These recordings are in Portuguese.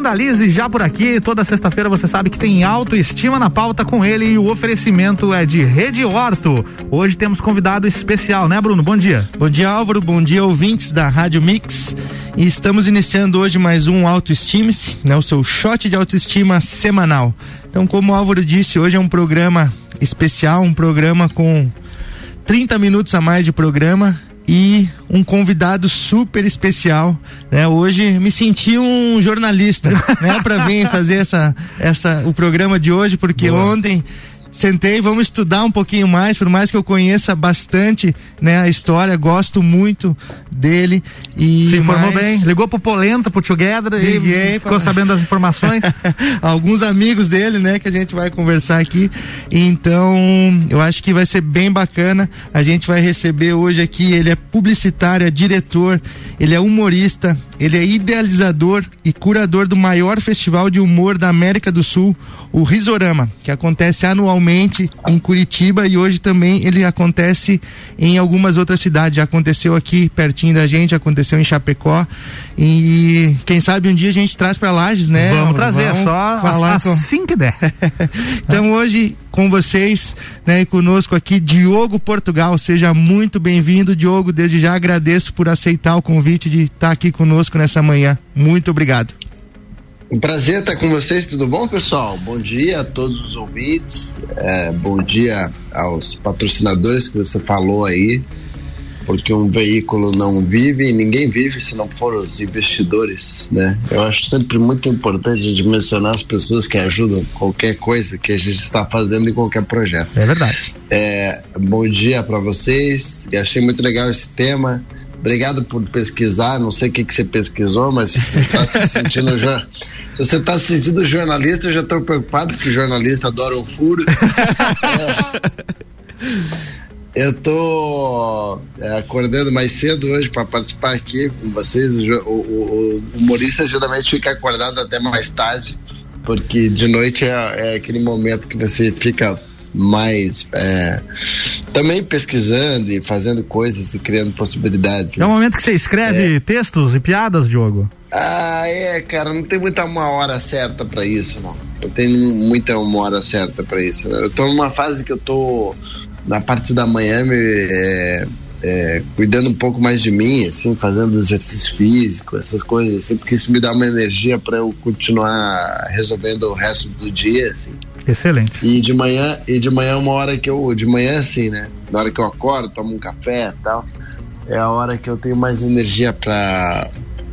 Fernanda Lise já por aqui. Toda sexta-feira você sabe que tem autoestima na pauta com ele e o oferecimento é de Rede Horto. Hoje temos convidado especial, né, Bruno? Bom dia. Bom dia, Álvaro. Bom dia, ouvintes da Rádio Mix. E estamos iniciando hoje mais um Autoestime-se, né? O seu shot de autoestima semanal. Então, como o Álvaro disse, hoje é um programa especial, um programa com 30 minutos a mais de programa e um convidado super especial, né? Hoje me senti um jornalista, né, para vir fazer essa essa o programa de hoje, porque Boa. ontem sentei, vamos estudar um pouquinho mais, por mais que eu conheça bastante, né, a história, gosto muito dele e se informou mais... bem, ligou pro Polenta, pro Together Liguei, e ficou pra... sabendo das informações. Alguns amigos dele, né, que a gente vai conversar aqui. Então, eu acho que vai ser bem bacana. A gente vai receber hoje aqui, ele é publicitário, é diretor, ele é humorista, ele é idealizador e curador do maior festival de humor da América do Sul, o Risorama, que acontece anualmente em Curitiba e hoje também ele acontece em algumas outras cidades. Já aconteceu aqui pertinho da gente, aconteceu em Chapecó e quem sabe um dia a gente traz para Lages, né? Vamos trazer, Vamos só falar assim com... que der. então hoje com vocês, né, e conosco aqui Diogo Portugal. Seja muito bem-vindo, Diogo. Desde já agradeço por aceitar o convite de estar aqui conosco nessa manhã. Muito obrigado. Um prazer estar com vocês, tudo bom, pessoal? Bom dia a todos os ouvintes, é, bom dia aos patrocinadores que você falou aí, porque um veículo não vive e ninguém vive se não for os investidores, né? Eu acho sempre muito importante a gente mencionar as pessoas que ajudam qualquer coisa que a gente está fazendo em qualquer projeto. É verdade. É, bom dia para vocês, achei muito legal esse tema. Obrigado por pesquisar. Não sei o que, que você pesquisou, mas você está se sentindo já. Se você está se sentindo jornalista, eu já estou preocupado, porque jornalista adora um furo. é, eu estou é, acordando mais cedo hoje para participar aqui com vocês. O, o, o, humorista geralmente fica acordado até mais tarde, porque de noite é, é aquele momento que você fica mais é, também pesquisando e fazendo coisas e criando possibilidades. Né? É o momento que você escreve é. textos e piadas, Diogo? Ah, é, cara, não tem muita uma hora certa para isso, não. Não tem muita uma hora certa para isso. Né? Eu tô numa fase que eu tô na parte da manhã me, é, é, cuidando um pouco mais de mim, assim, fazendo exercício físico, essas coisas, assim, porque isso me dá uma energia para eu continuar resolvendo o resto do dia, assim. Excelente. E de manhã, e de manhã é uma hora que eu, de manhã assim, né? Na hora que eu acordo, tomo um café tal, é a hora que eu tenho mais energia para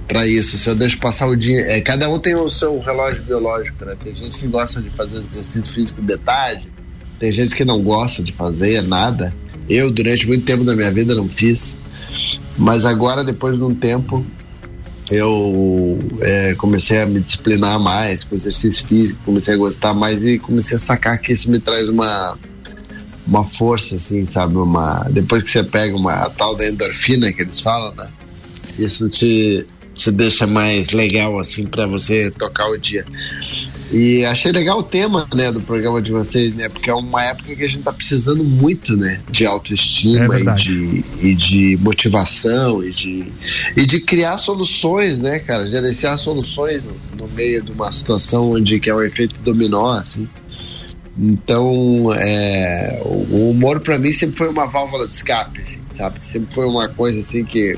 para isso. Se eu deixo passar o dia, é, cada um tem o seu relógio biológico, né? Tem gente que gosta de fazer exercício físico de tarde, tem gente que não gosta de fazer nada. Eu durante muito tempo da minha vida não fiz, mas agora depois de um tempo eu é, comecei a me disciplinar mais com exercício físico, comecei a gostar mais e comecei a sacar que isso me traz uma uma força assim, sabe, uma depois que você pega uma tal da endorfina que eles falam, né? Isso te te deixa mais legal assim para você tocar o dia. E achei legal o tema, né, do programa de vocês, né, porque é uma época que a gente tá precisando muito, né, de autoestima é e, de, e de motivação e de, e de criar soluções, né, cara, gerenciar soluções no, no meio de uma situação onde que é o efeito dominó, assim. Então, é, o humor para mim sempre foi uma válvula de escape, assim, sabe? Sempre foi uma coisa assim que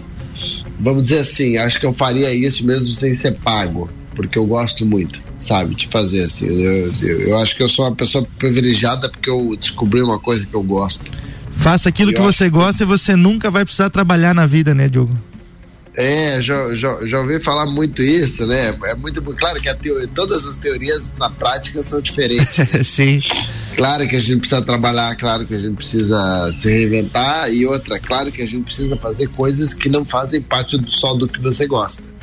vamos dizer assim, acho que eu faria isso mesmo sem ser pago, porque eu gosto muito, sabe, de fazer assim. Eu, eu, eu acho que eu sou uma pessoa privilegiada porque eu descobri uma coisa que eu gosto. Faça aquilo que você gosta que... e você nunca vai precisar trabalhar na vida, né, Diogo? É, já, já, já ouvi falar muito isso, né? É muito claro que teoria, todas as teorias na prática são diferentes. Né? Sim. Claro que a gente precisa trabalhar, claro que a gente precisa se reinventar e outra, claro que a gente precisa fazer coisas que não fazem parte do só do que você gosta.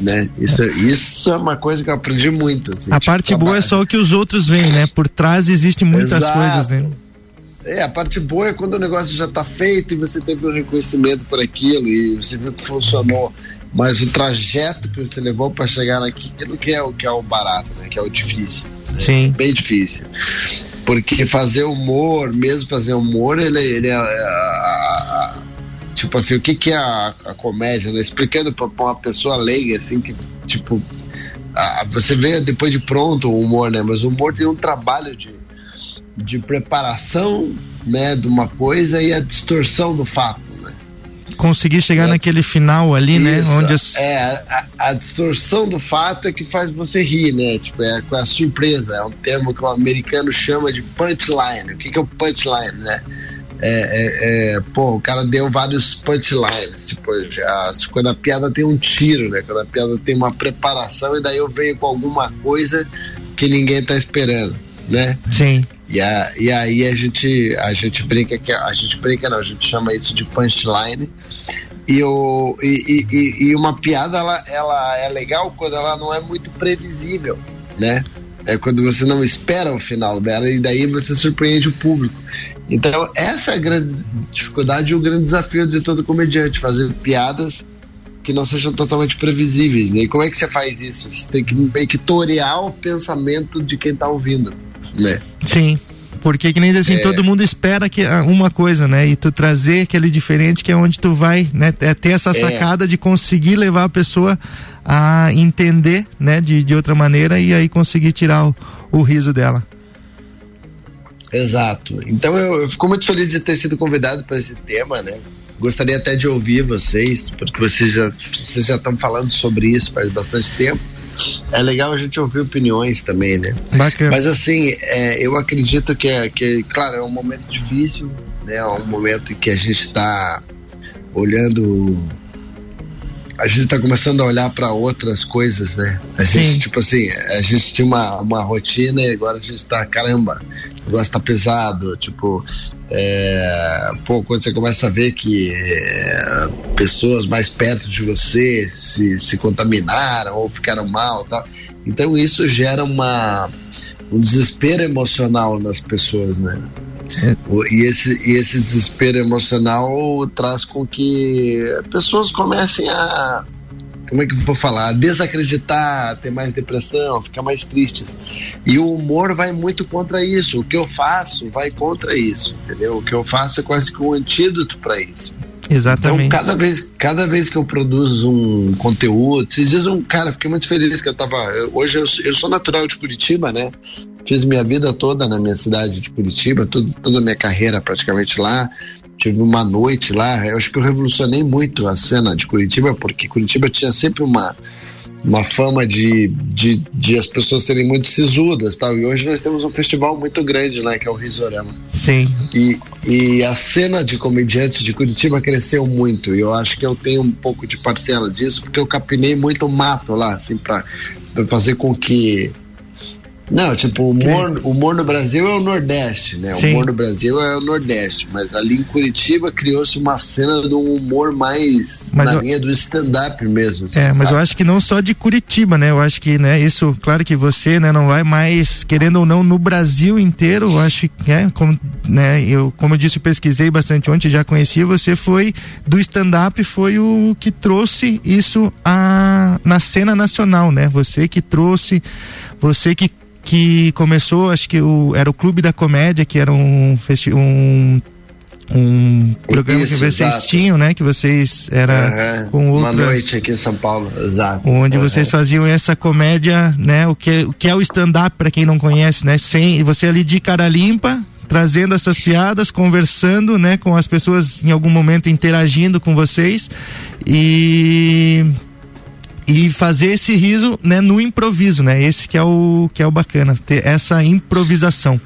Né? Isso, isso é uma coisa que eu aprendi muito. Assim, a tipo, parte trabalho. boa é só o que os outros veem, né? Por trás existem muitas Exato. coisas, né? É, a parte boa é quando o negócio já está feito e você teve um reconhecimento por aquilo e você viu que funcionou. Mas o trajeto que você levou para chegar naquilo que é o que é o barato, né? Que é o difícil. Né? Sim. É bem difícil. Porque fazer humor, mesmo fazer humor, ele, ele é, é tipo assim, o que, que é a, a comédia, né? Explicando para uma pessoa leiga, assim, que tipo, a, você vê depois de pronto o humor, né? Mas o humor tem um trabalho de, de preparação, né, de uma coisa e a distorção do fato, né? Conseguir chegar é, naquele final ali, né? isso, né? Onde as... É, a, a, distorção do fato é que faz você rir, né? Tipo, é a surpresa. É um termo que o americano chama de punchline. O que, que é o punchline, né? É, é, é, pô, o cara deu vários punchlines, tipo, quando a piada tem um tiro, né? Quando a piada tem uma preparação e daí eu venho com alguma coisa que ninguém tá esperando, né? Sim. E, a, e aí a gente, a gente brinca que a gente brinca não, a gente chama isso de punchline. E, o, e, e, e uma piada ela, ela é legal quando ela não é muito previsível, né? É quando você não espera o final dela e daí você surpreende o público. Então, essa é a grande dificuldade e o grande desafio de todo comediante, fazer piadas que não sejam totalmente previsíveis. Né? E como é que você faz isso? Você tem que meio que torear o pensamento de quem está ouvindo, né? Sim. Porque que nem assim, é... todo mundo espera que ah, uma coisa, né? E tu trazer aquele diferente que é onde tu vai, né? É ter essa é. sacada é. de conseguir levar a pessoa a entender, né? De, de outra maneira e aí conseguir tirar o, o riso dela. Exato. Então eu, eu fico muito feliz de ter sido convidado para esse tema, né? Gostaria até de ouvir vocês, porque vocês já, vocês já estão falando sobre isso faz bastante tempo. É legal a gente ouvir opiniões também, né? Bacana. Mas assim, é, eu acredito que, é, que, claro, é um momento difícil, né? É um momento em que a gente está olhando a gente está começando a olhar para outras coisas, né? A gente, Sim. tipo assim, a gente tinha uma, uma rotina e agora a gente está caramba, o negócio tá pesado, tipo, é, pô, quando você começa a ver que é, pessoas mais perto de você se, se contaminaram ou ficaram mal tal, então isso gera uma, um desespero emocional nas pessoas, né? E esse, esse desespero emocional traz com que pessoas comecem a como é que eu vou falar? Desacreditar, ter mais depressão, ficar mais tristes. E o humor vai muito contra isso. O que eu faço vai contra isso, entendeu? O que eu faço é quase que um antídoto para isso. Exatamente. Então, cada vez, cada vez que eu produzo um conteúdo, esses dias um cara, fiquei muito feliz que eu tava. Eu, hoje eu, eu sou natural de Curitiba, né? Fiz minha vida toda na minha cidade de Curitiba, tudo, toda a minha carreira praticamente lá tive uma noite lá, eu acho que eu revolucionei muito a cena de Curitiba, porque Curitiba tinha sempre uma, uma fama de, de, de as pessoas serem muito sisudas tal, e hoje nós temos um festival muito grande lá, que é o Risorama. Sim. E, e a cena de comediantes de Curitiba cresceu muito, e eu acho que eu tenho um pouco de parcela disso, porque eu capinei muito mato lá, assim, para fazer com que não, tipo, o humor, o humor no Brasil é o Nordeste, né? Sim. O humor no Brasil é o Nordeste, mas ali em Curitiba criou-se uma cena de um humor mais mas na eu... linha do stand-up mesmo. Assim, é, mas sabe? eu acho que não só de Curitiba, né? Eu acho que, né, isso, claro que você, né, não vai mais, querendo ou não, no Brasil inteiro, eu acho que, é, como, né, eu, como eu disse, pesquisei bastante ontem, já conhecia, você foi do stand-up, foi o que trouxe isso a, na cena nacional, né? Você que trouxe, você que que começou, acho que o, era o Clube da Comédia, que era um, um um programa Isso, que vocês exato. tinham, né? Que vocês era uhum. com outras, uma noite aqui em São Paulo, exato. Onde uhum. vocês faziam essa comédia, né? O que o que é o stand-up para quem não conhece, né? Sem você ali de cara limpa, trazendo essas piadas, conversando, né? Com as pessoas em algum momento interagindo com vocês e e fazer esse riso, né, no improviso, né? Esse que é o que é o bacana, ter essa improvisação.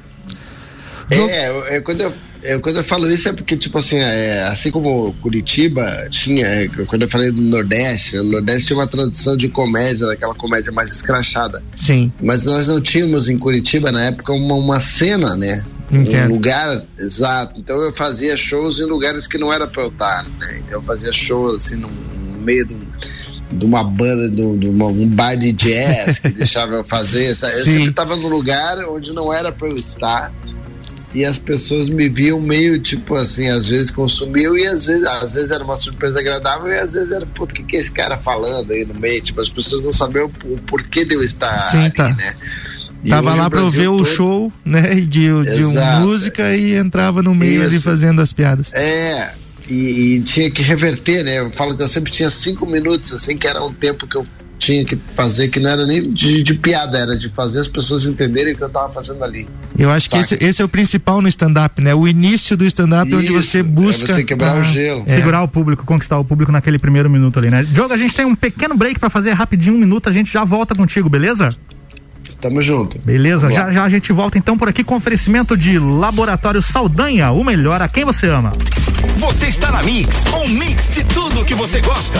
É, é quando eu, eu, quando eu falo isso é porque, tipo assim, é, assim como Curitiba tinha, é, quando eu falei do Nordeste, o Nordeste tinha uma tradição de comédia, daquela comédia mais escrachada. Sim. Mas nós não tínhamos em Curitiba, na época, uma, uma cena, né? Entendo. Um lugar, exato. Então eu fazia shows em lugares que não era pra eu estar, né? Então eu fazia shows, assim, no meio de um de uma banda, de, de uma, um bar de jazz que deixava eu fazer. Eu sempre estava num lugar onde não era para eu estar. E as pessoas me viam meio tipo assim, às vezes consumiam e às vezes, às vezes era uma surpresa agradável e às vezes era, pô, o que, que é esse cara falando aí no meio? Tipo, as pessoas não sabiam o, porquê de eu estar Sim, ali, tá. né? E Tava lá para ver todo... o show, né, de, de música e entrava no meio Isso. ali fazendo as piadas. É, e, e, tinha que reverter, né? Eu falo que eu sempre tinha cinco minutos, assim, que era um tempo que eu tinha que fazer, que não era nem de, de piada, era de fazer as pessoas entenderem o que eu tava fazendo ali. Eu acho Saca? que esse, esse, é o principal no stand-up, né? O início do stand-up é onde você busca. É você quebrar o gelo. É. Segurar o público, conquistar o público naquele primeiro minuto ali, né? Diogo, a gente tem um pequeno break para fazer rapidinho, um minuto, a gente já volta contigo, beleza? Tamo junto. Beleza, já, já a gente volta então por aqui com oferecimento de Laboratório Saldanha, o melhor a quem você ama. Você está na Mix, um mix de tudo que você gosta.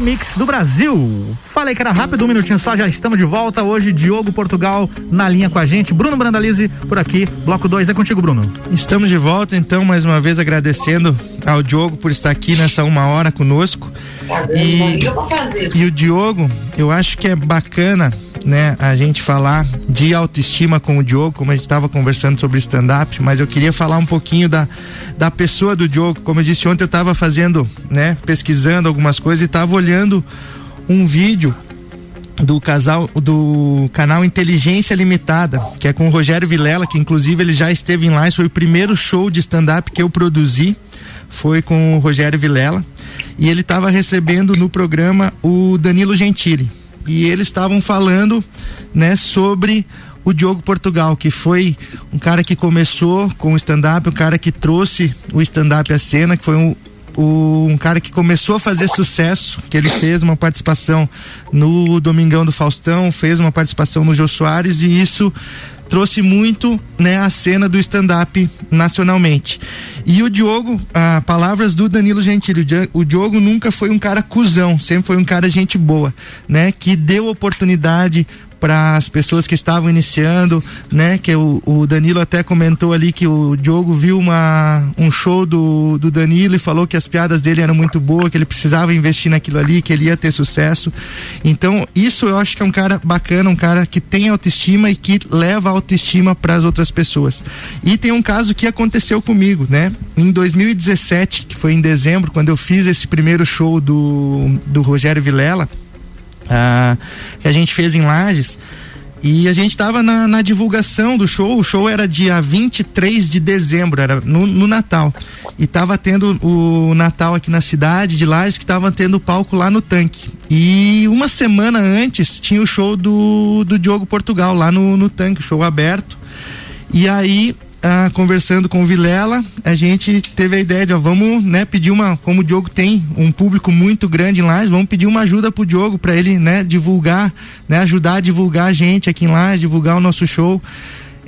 Melhor mix do Brasil. Falei que era rápido, um minutinho só, já estamos de volta. Hoje, Diogo Portugal na linha com a gente. Bruno Brandalize por aqui. Bloco 2 é contigo, Bruno. Estamos de volta, então, mais uma vez agradecendo ao Diogo por estar aqui nessa uma hora conosco. E, e o Diogo, eu acho que é bacana né, a gente falar de autoestima com o Diogo, como a gente estava conversando sobre stand-up, mas eu queria falar um pouquinho da, da pessoa do Diogo. Como eu disse ontem, eu estava fazendo, né, pesquisando algumas coisas e estava olhando um vídeo do casal do canal Inteligência Limitada, que é com o Rogério Vilela, que inclusive ele já esteve em lá, foi o primeiro show de stand-up que eu produzi, foi com o Rogério Vilela, e ele estava recebendo no programa o Danilo Gentili e eles estavam falando, né, sobre o Diogo Portugal, que foi um cara que começou com o stand-up, um cara que trouxe o stand-up à cena, que foi um, um cara que começou a fazer sucesso, que ele fez uma participação no Domingão do Faustão, fez uma participação no Jô Soares e isso trouxe muito né, a cena do stand-up nacionalmente. E o Diogo, ah, palavras do Danilo Gentili, o Diogo nunca foi um cara cuzão, sempre foi um cara gente boa, né? Que deu oportunidade para as pessoas que estavam iniciando, né? Que o, o, Danilo até comentou ali que o Diogo viu uma, um show do, do Danilo e falou que as piadas dele eram muito boas, que ele precisava investir naquilo ali, que ele ia ter sucesso. Então, isso eu acho que é um cara bacana, um cara que tem autoestima e que leva autoestima para as outras pessoas. E tem um caso que aconteceu comigo, né? Em 2017, que foi em dezembro, quando eu fiz esse primeiro show do, do Rogério Vilela ah, que a gente fez em Lages. E a gente estava na, na, divulgação do show. O show era dia 23 de dezembro, era no, no Natal. E estava tendo o Natal aqui na cidade de Lages, que estava tendo palco lá no tanque. E uma semana antes tinha o show do, do Diogo Portugal lá no, no tanque, show aberto. E aí ah, conversando com o Vilela, a gente teve a ideia de, ó, vamos, né, pedir uma, como o Diogo tem um público muito grande em Lages, vamos pedir uma ajuda pro Diogo para ele, né, divulgar, né, ajudar a divulgar a gente aqui em Lages, divulgar o nosso show.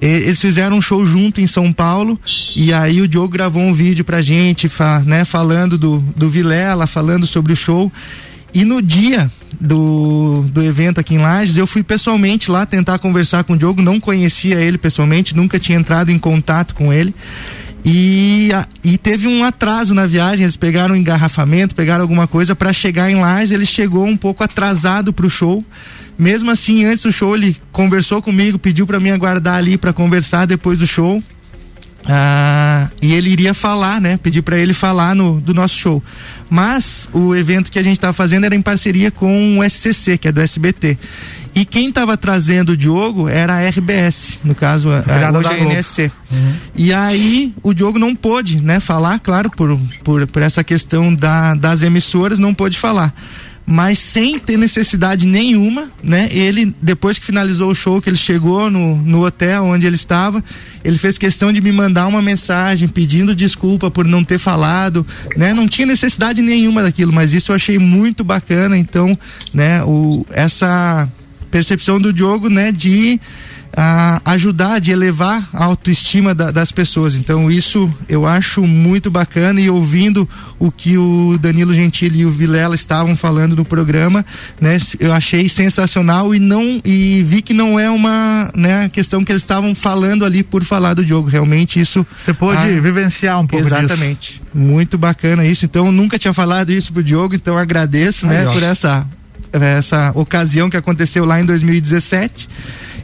E, eles fizeram um show junto em São Paulo e aí o Diogo gravou um vídeo pra gente, fa, né, falando do, do Vilela, falando sobre o show. E no dia do, do evento aqui em Lages, eu fui pessoalmente lá tentar conversar com o Diogo, não conhecia ele pessoalmente, nunca tinha entrado em contato com ele. E, e teve um atraso na viagem, eles pegaram um engarrafamento, pegaram alguma coisa para chegar em Lages, ele chegou um pouco atrasado pro show. Mesmo assim, antes do show, ele conversou comigo, pediu para mim aguardar ali para conversar depois do show. Ah, e ele iria falar, né? Pedir para ele falar no, do nosso show. Mas o evento que a gente estava fazendo era em parceria com o SCC, que é do SBT. E quem estava trazendo o Diogo era a RBS, no caso, a, a, hoje a NSC. Uhum. E aí o Diogo não pôde, né, falar, claro, por, por, por essa questão da, das emissoras, não pôde falar mas sem ter necessidade nenhuma, né? Ele, depois que finalizou o show, que ele chegou no, no hotel onde ele estava, ele fez questão de me mandar uma mensagem pedindo desculpa por não ter falado, né? Não tinha necessidade nenhuma daquilo, mas isso eu achei muito bacana, então, né? O, essa percepção do Diogo, né? De a ajudar, de elevar a autoestima da, das pessoas. Então isso eu acho muito bacana e ouvindo o que o Danilo Gentili e o Vilela estavam falando no programa, né? Eu achei sensacional e não e vi que não é uma, né, questão que eles estavam falando ali por falar do jogo. Realmente isso você pôde ah, vivenciar um pouco exatamente. Disso. Muito bacana isso. Então nunca tinha falado isso pro Diogo, então agradeço, Aí, né, ó. por essa essa ocasião que aconteceu lá em 2017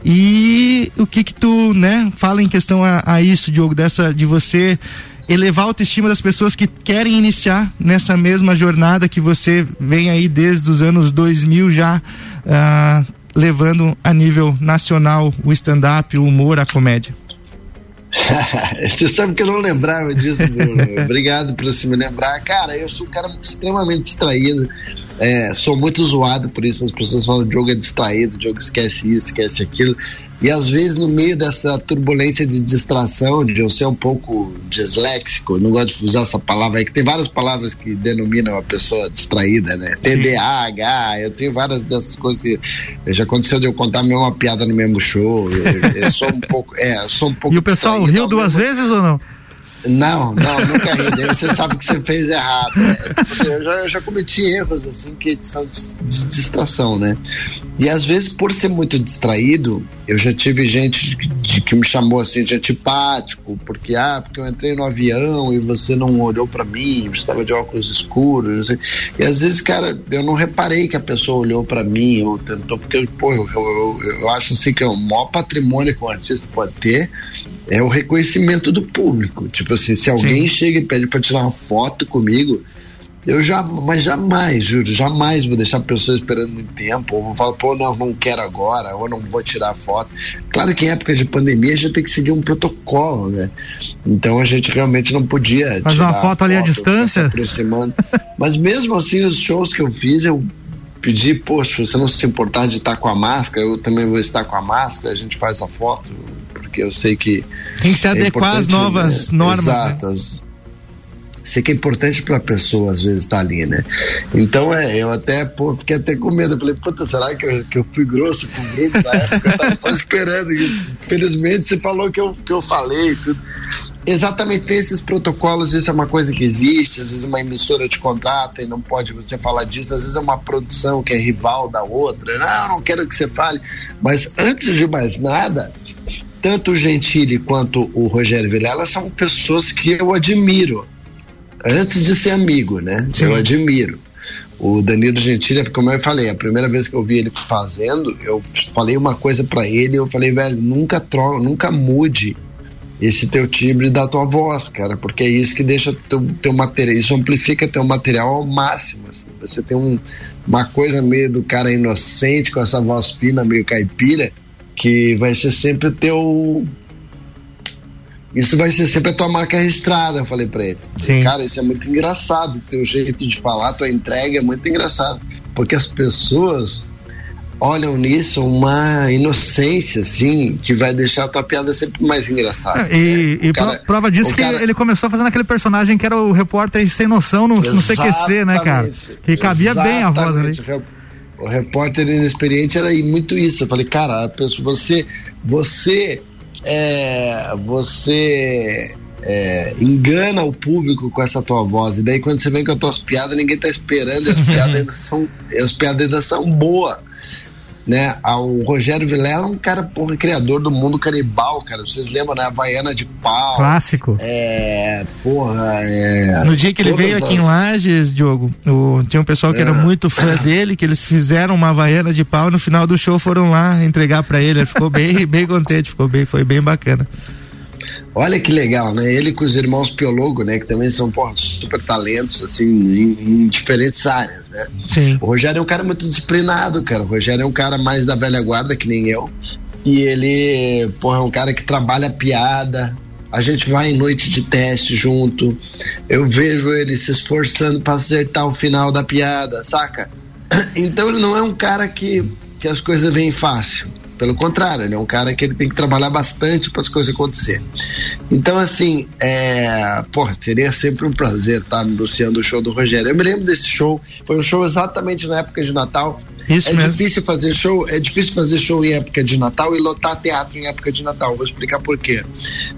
e o que que tu, né, fala em questão a, a isso, Diogo, dessa de você elevar a autoestima das pessoas que querem iniciar nessa mesma jornada que você vem aí desde os anos 2000 já uh, levando a nível nacional o stand-up, o humor, a comédia. Você sabe que eu não lembrava disso, Bruno. Obrigado por você me lembrar. Cara, eu sou um cara extremamente distraído. É, sou muito zoado por isso. As pessoas falam o jogo é distraído, o jogo esquece isso, esquece aquilo. E às vezes, no meio dessa turbulência de distração, de eu ser um pouco disléxico, não gosto de usar essa palavra aí, que tem várias palavras que denominam a pessoa distraída, né? TDAH, eu tenho várias dessas coisas que já aconteceu de eu contar a mesma piada no mesmo show. Eu, eu sou um pouco. É, sou um pouco. E o pessoal riu duas mesmo... vezes ou não? Não, não, nunca ri. Você sabe que você fez errado. Né? Tipo assim, eu, já, eu já cometi erros assim que são de, de, distração, né? E às vezes, por ser muito distraído, eu já tive gente de, de, que me chamou assim de antipático, porque ah, porque eu entrei no avião e você não olhou para mim, você estava de óculos escuros, E às vezes, cara, eu não reparei que a pessoa olhou para mim ou tentou, porque pô, eu, eu, eu acho assim que é o maior patrimônio que um artista pode ter é o reconhecimento do público. Tipo assim, se alguém Sim. chega e pede para tirar uma foto comigo, eu já, mas jamais, juro, jamais vou deixar a pessoa esperando muito tempo, ou vou falar, pô, não, não quero agora, ou não vou tirar foto. Claro que em época de pandemia a gente tem que seguir um protocolo, né? Então a gente realmente não podia Fazer tirar uma foto, foto ali à distância. aproximando. mas mesmo assim, os shows que eu fiz, eu pedi, poxa, se você não se importar de estar com a máscara, eu também vou estar com a máscara, a gente faz a foto porque eu sei que. Tem que se é adequar às novas né? normas. Né? Exato. Né? sei que é importante para a pessoa às vezes estar tá ali, né? Então é, eu até pô, fiquei até com medo. Eu falei, puta, será que eu, que eu fui grosso com o grupo na época? Eu tava só esperando. Felizmente você falou que eu, que eu falei tudo. Exatamente, tem esses protocolos, isso é uma coisa que existe, às vezes uma emissora te contrata e não pode você falar disso, às vezes é uma produção que é rival da outra, não, não quero que você fale, mas antes de mais nada, tanto o Gentili quanto o Rogério Vilela são pessoas que eu admiro. Antes de ser amigo, né? Sim. Eu admiro. O Danilo Gentili, como eu falei, a primeira vez que eu vi ele fazendo, eu falei uma coisa para ele, eu falei, velho, nunca troca, nunca mude esse teu timbre da tua voz, cara, porque é isso que deixa teu, teu material, isso amplifica teu material ao máximo. Assim. Você tem um, uma coisa meio do cara inocente, com essa voz fina, meio caipira, que vai ser sempre o teu. Isso vai ser sempre a tua marca registrada, eu falei pra ele. Sim. Cara, isso é muito engraçado. Teu jeito de falar, tua entrega é muito engraçado. Porque as pessoas olham nisso uma inocência, assim, que vai deixar a tua piada sempre mais engraçada. É, e, né? e cara, prova disso que cara... ele começou fazendo aquele personagem que era o repórter sem noção no, no CQC, né, cara? Que cabia Exatamente. bem a voz ali o repórter inexperiente era muito isso. Eu falei, cara, você, você, é, você é, engana o público com essa tua voz. E daí quando você vem com as tuas piadas, ninguém tá esperando e as piadas ainda são, as piadas ainda são boas né? O Rogério Vilela é um cara, porra, criador do mundo canibal, cara. Vocês lembram, né? Havaiana de pau. Clássico. É, porra, é. No dia que ele veio aqui as... em Lages, Diogo, o, tinha um pessoal que é. era muito fã dele, que eles fizeram uma Havaiana de pau no final do show foram lá entregar para ele. Ele ficou bem, bem contente, ficou bem, foi bem bacana. Olha que legal, né? Ele com os irmãos Piologo, né? Que também são porra, super talentos, assim, em, em, diferentes áreas, né? Sim. O Rogério é um cara muito disciplinado, cara. O Rogério é um cara mais da velha guarda, que nem eu. E ele, porra, é um cara que trabalha piada. A gente vai em noite de teste junto. Eu vejo ele se esforçando para acertar o final da piada, saca? Então ele não é um cara que, que as coisas vêm fácil. Pelo contrário, ele é um cara que ele tem que trabalhar bastante para as coisas acontecer. Então, assim, é, porra, seria sempre um prazer estar anunciando o show do Rogério. Eu me lembro desse show, foi um show exatamente na época de Natal. Isso é mesmo. difícil fazer show, é difícil fazer show em época de Natal e lotar teatro em época de Natal. Vou explicar por quê.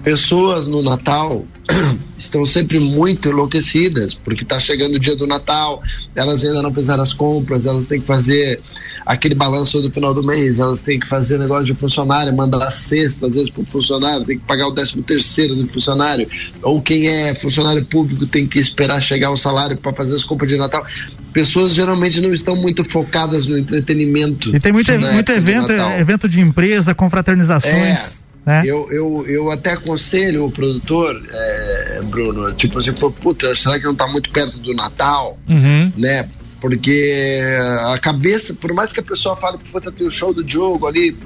Pessoas no Natal estão sempre muito enlouquecidas, porque está chegando o dia do Natal, elas ainda não fizeram as compras, elas têm que fazer aquele balanço do final do mês, elas têm que fazer negócio de funcionário, mandar a cesta às vezes para o funcionário, tem que pagar o décimo terceiro do funcionário, ou quem é funcionário público tem que esperar chegar o salário para fazer as compras de Natal. Pessoas geralmente não estão muito focadas no entretenimento. E tem muito, muito evento, evento de empresa, confraternizações. É. É. Eu, eu, eu até aconselho o produtor, é, Bruno, tipo assim, puta, será que não está muito perto do Natal? Uhum. Né? Porque a cabeça, por mais que a pessoa fale, puta, tem o show do Diogo ali,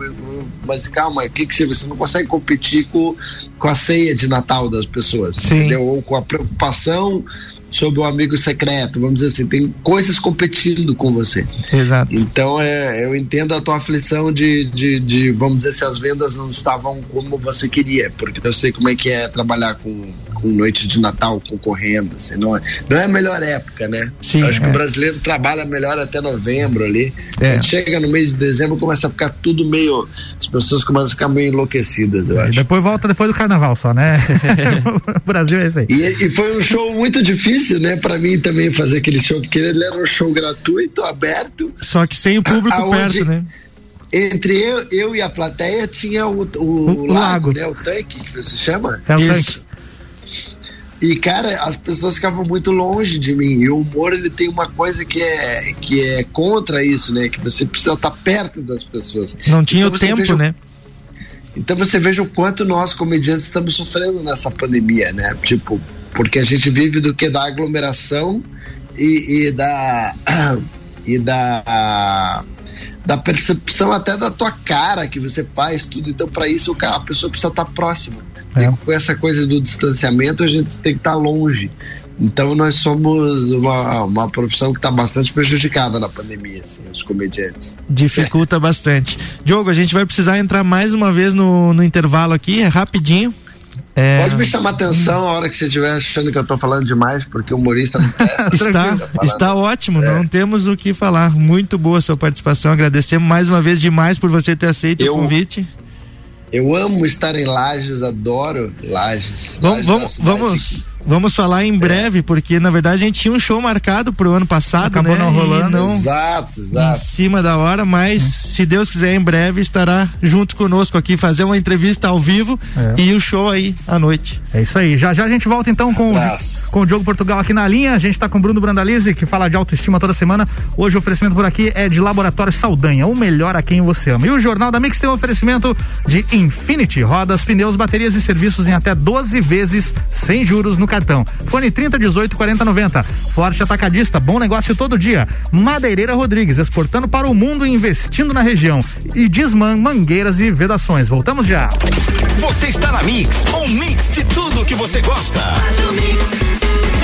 mas calma, o que que você, você não consegue competir com, com a ceia de Natal das pessoas, Sim. entendeu? Ou com a preocupação sobre o amigo secreto, vamos dizer assim, tem coisas competindo com você. Exato. Então é, eu entendo a tua aflição de, de, de, vamos dizer, se as vendas não estavam como você queria, porque eu sei como é que é trabalhar com com noite de Natal concorrendo. Assim, não, é, não é a melhor época, né? Sim, acho é. que o brasileiro trabalha melhor até novembro ali. É. chega no mês de dezembro, começa a ficar tudo meio. As pessoas começam a ficar meio enlouquecidas, eu acho. depois volta depois do carnaval só, né? o Brasil é isso aí. E, e, foi um show muito difícil, né, pra mim também fazer aquele show, porque ele era um show gratuito, aberto. Só que sem o público perto, né? entre eu, eu e a plateia tinha o, o, o, o lago, lago, né? O tanque que você chama. É o Isso. tanque. E, cara, as pessoas ficavam muito longe de mim. E o humor, ele tem uma coisa que é, que é contra isso, né? Que você precisa estar perto das pessoas. Não tinha então, o tempo, veja, né? Então você veja o quanto nós, comediantes, estamos sofrendo nessa pandemia, né? Tipo, porque a gente vive do que da aglomeração e, e da. e da da percepção até da tua cara que você faz tudo. Então, para isso, a pessoa precisa estar próxima. É. com essa coisa do distanciamento, a gente tem que estar longe. Então nós somos uma, uma profissão que está bastante prejudicada na pandemia, assim, os comediantes. Dificulta é. bastante. Diogo, a gente vai precisar entrar mais uma vez no, no intervalo aqui, é rapidinho. É... Pode me chamar atenção a hora que você estiver achando que eu estou falando demais, porque o humorista não está, está ótimo, é. não temos o que falar. Muito boa a sua participação. Agradecemos mais uma vez demais por você ter aceito eu, o convite. Eu amo estar em Lages, adoro Lages. Vamos, vamos, vamos, vamos falar em breve, é. porque na verdade a gente tinha um show marcado pro ano passado, Acabou né? não rolando. Não exato, exato. Em cima da hora, mas é. se Deus quiser em breve estará junto conosco aqui, fazer uma entrevista ao vivo é. e o show aí à noite. É isso aí. Já já a gente volta então com, com o Diogo Portugal aqui na linha. A gente está com o Bruno Brandalize, que fala de autoestima toda semana. Hoje o oferecimento por aqui é de Laboratório Saldanha, o melhor a quem você ama. E o Jornal da Mix tem um oferecimento de Infinity, rodas, pneus, baterias e serviços em até 12 vezes sem juros no cartão. Fone 30 18 40 90. Forte Atacadista, bom negócio todo dia. Madeireira Rodrigues, exportando para o mundo e investindo na região. E Disman, mangueiras e vedações. Voltamos já. Você está na Mix, um mix de tudo que você gosta. Mix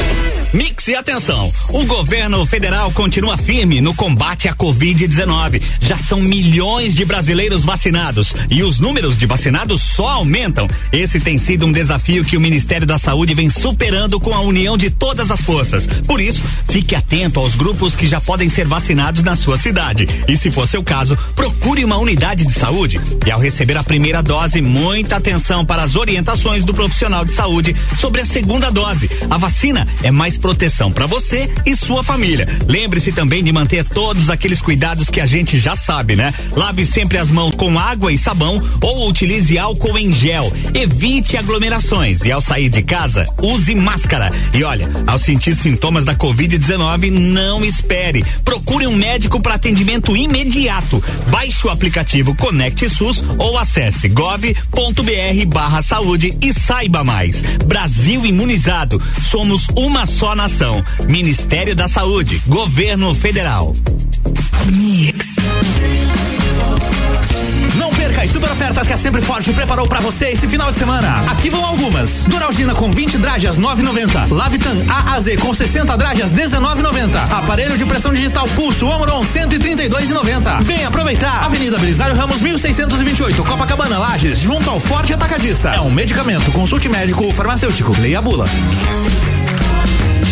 e atenção. O governo federal continua firme no combate à Covid-19. Já são milhões de brasileiros vacinados e os números de vacinados só aumentam. Esse tem sido um desafio que o Ministério da Saúde vem superando com a união de todas as forças. Por isso, fique atento aos grupos que já podem ser vacinados na sua cidade. E se for seu caso, procure uma unidade de saúde. E ao receber a primeira dose, muita atenção para as orientações do profissional de saúde sobre a segunda dose. A vacina é mais proteção para você e sua família. Lembre-se também de manter todos aqueles cuidados que a gente já sabe, né? Lave sempre as mãos com água e sabão ou utilize álcool em gel. Evite aglomerações e ao sair de casa, use máscara. E olha, ao sentir sintomas da Covid-19, não espere. Procure um médico para atendimento imediato. Baixe o aplicativo Conecte SUS ou acesse gov.br/barra saúde e saiba mais. Brasil imunizado. Somos uma só nação. Ministério da Saúde, Governo Federal. Mix. Não perca isso super ofertas que a Sempre Forte preparou para você esse final de semana. Aqui vão algumas. Duralgina com 20 drajas 9,90. Lavitan AAZ com 60 drajas 19,90. Aparelho de pressão digital Pulso Omron 132,90. Vem aproveitar. Avenida Belisário Ramos 1628, Copacabana Lages, junto ao Forte Atacadista. É um medicamento. Consulte médico ou farmacêutico. Leia a bula.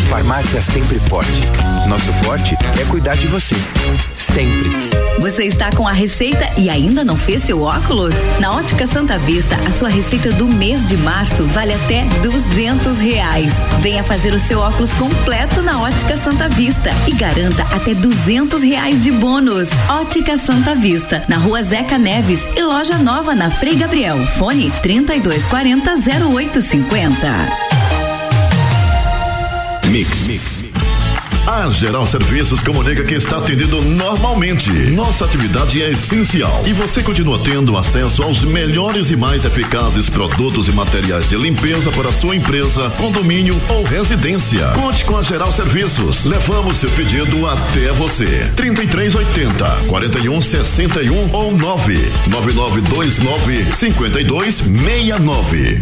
Farmácia Sempre Forte. Nosso forte é cuidar de você. Sempre. Você está com a receita e ainda não fez seu óculos? Na Ótica Santa Vista, a sua receita do mês de março vale até duzentos reais. Venha fazer o seu óculos completo na Ótica Santa Vista e garanta até duzentos reais de bônus. Ótica Santa Vista, na rua Zeca Neves e loja nova na Frei Gabriel. Fone 3240 0850. Mix. A Geral Serviços comunica que está atendendo normalmente. Nossa atividade é essencial e você continua tendo acesso aos melhores e mais eficazes produtos e materiais de limpeza para sua empresa, condomínio ou residência. Conte com a Geral Serviços. Levamos seu pedido até você. 3380 4161 ou 99929 5269.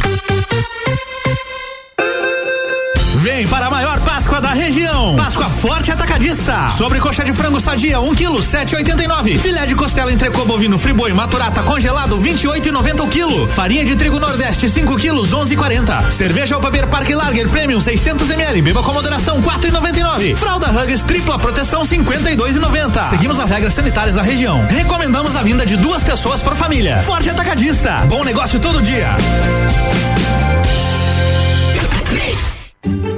Vem para a maior Páscoa da região. Páscoa Forte Atacadista. Sobre coxa de frango sadia, 1 kg, 7,89. Filé de costela entrecô bovino friboi maturata congelado, 28,90 o quilo. Farinha de trigo Nordeste, 5 quilos, 11,40. Cerveja Alpaber Parque Lager Premium 600 ml. Beba com moderação, 4,99. Fralda Hugs tripla proteção, 52,90. Seguimos as regras sanitárias da região. Recomendamos a vinda de duas pessoas por família. Forte Atacadista. Bom negócio todo dia. Thank you.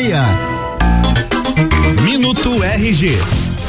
meia. Minuto RG.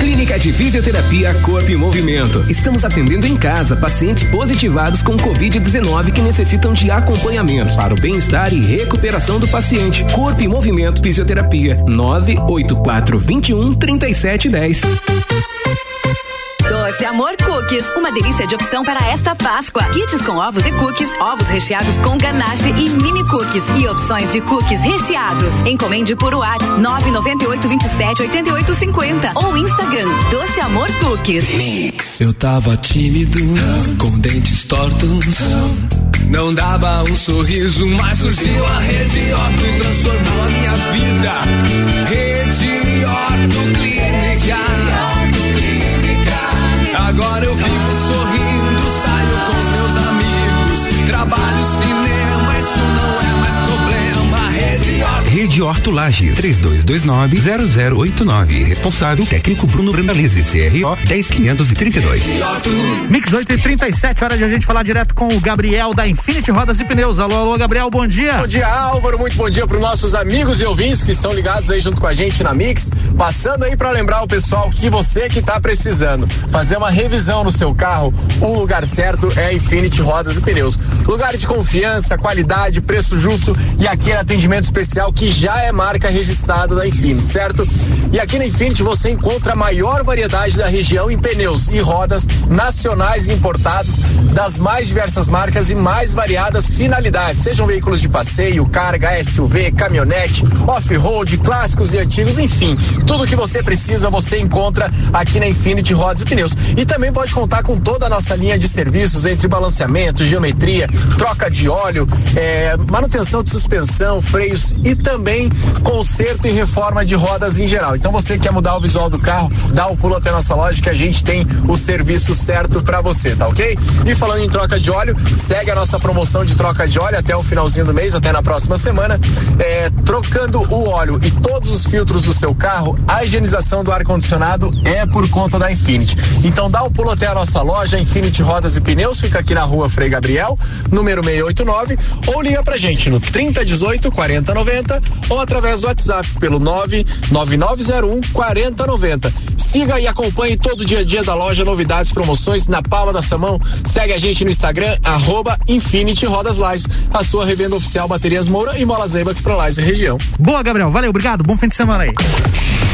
Clínica de Fisioterapia Corpo e Movimento. Estamos atendendo em casa pacientes positivados com Covid-19 que necessitam de acompanhamento para o bem-estar e recuperação do paciente. Corpo e Movimento Fisioterapia 984 21 3710. Doce Amor Cookies, uma delícia de opção para esta Páscoa. Kits com ovos e cookies, ovos recheados com ganache e mini cookies e opções de cookies recheados. Encomende por WhatsApp 998 27 88 50 ou Instagram Doce Amor Cookies. Mix. Eu tava tímido, com dentes tortos. Não dava um sorriso, mas surgiu a Rede Orto e transformou a minha vida. Rede Orto. Agora eu vivo sorrindo, saio com os meus amigos, trabalho cinema, isso não é mais problema. Rede Horto. Rede Horto Lages, 3229-0089. Responsável técnico Bruno Brandalize, CRO 10532. Mix 8 e 37 hora de a gente falar direto com o Gabriel da Infinity Rodas e Pneus. Alô, alô, Gabriel, bom dia. Bom dia, Álvaro. Muito bom dia para os nossos amigos e ouvintes que estão ligados aí junto com a gente na Mix. Passando aí para lembrar o pessoal que você que está precisando fazer uma revisão no seu carro, o lugar certo é Infinity Rodas e Pneus. Lugar de confiança, qualidade, preço justo e aquele atendimento especial que já é marca registrada da Infinity, certo? E aqui na Infinity você encontra a maior variedade da região em pneus e rodas nacionais e importados das mais diversas marcas e mais variadas finalidades, sejam veículos de passeio, carga, SUV, caminhonete, off-road, clássicos e antigos, enfim, tudo que você precisa você encontra aqui na Infinity Rodas e Pneus. E também pode contar com toda a nossa linha de serviços entre balanceamento, geometria, troca de óleo, é, manutenção de suspensão, freios e também conserto e reforma de rodas em geral. Então você quer mudar o visual do carro, dá um pulo até nossa loja que a gente tem o serviço certo para você, tá ok? E falando em troca de óleo, segue a nossa promoção de troca de óleo até o finalzinho do mês, até na próxima semana. É, trocando o óleo e todos os filtros do seu carro, a higienização do ar-condicionado é por conta da Infinity. Então dá um pulo até a nossa loja, Infinity Rodas e Pneus, fica aqui na rua Frei Gabriel, número 689, ou liga pra gente no 3018 4090 ou através do WhatsApp pelo 99901 4090. Siga e acompanhe todo o dia a dia da loja, novidades, promoções na palma da sua mão. Segue a gente no Instagram, arroba Infinity Rodas Lages, a sua revenda oficial Baterias Moura e Mola Zeiba que pro Lages região. Boa, Gabriel. Valeu, obrigado. Bom fim de semana aí.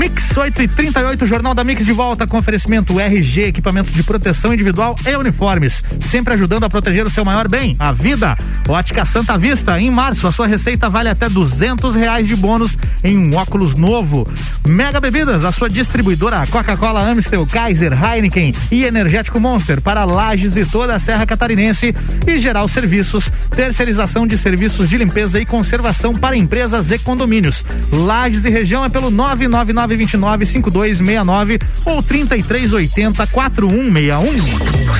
Mix 8 e 38, Jornal da Mix de volta com oferecimento RG, equipamentos de proteção individual e uniformes. Sempre ajudando a proteger o seu maior bem, a vida. Ótica Santa Vista, em março, a sua receita vale até duzentos reais de bônus em um óculos novo. Mega Bebidas, a sua distribuidora Coca-Cola, Amstel, Kaiser, Heineken e Energético Monster para Lages e toda a Serra Catarinense. E Geral Serviços, terceirização de serviços de limpeza e conservação para empresas e condomínios. Lages e região é pelo 999 929 5269 ou 3380 4161.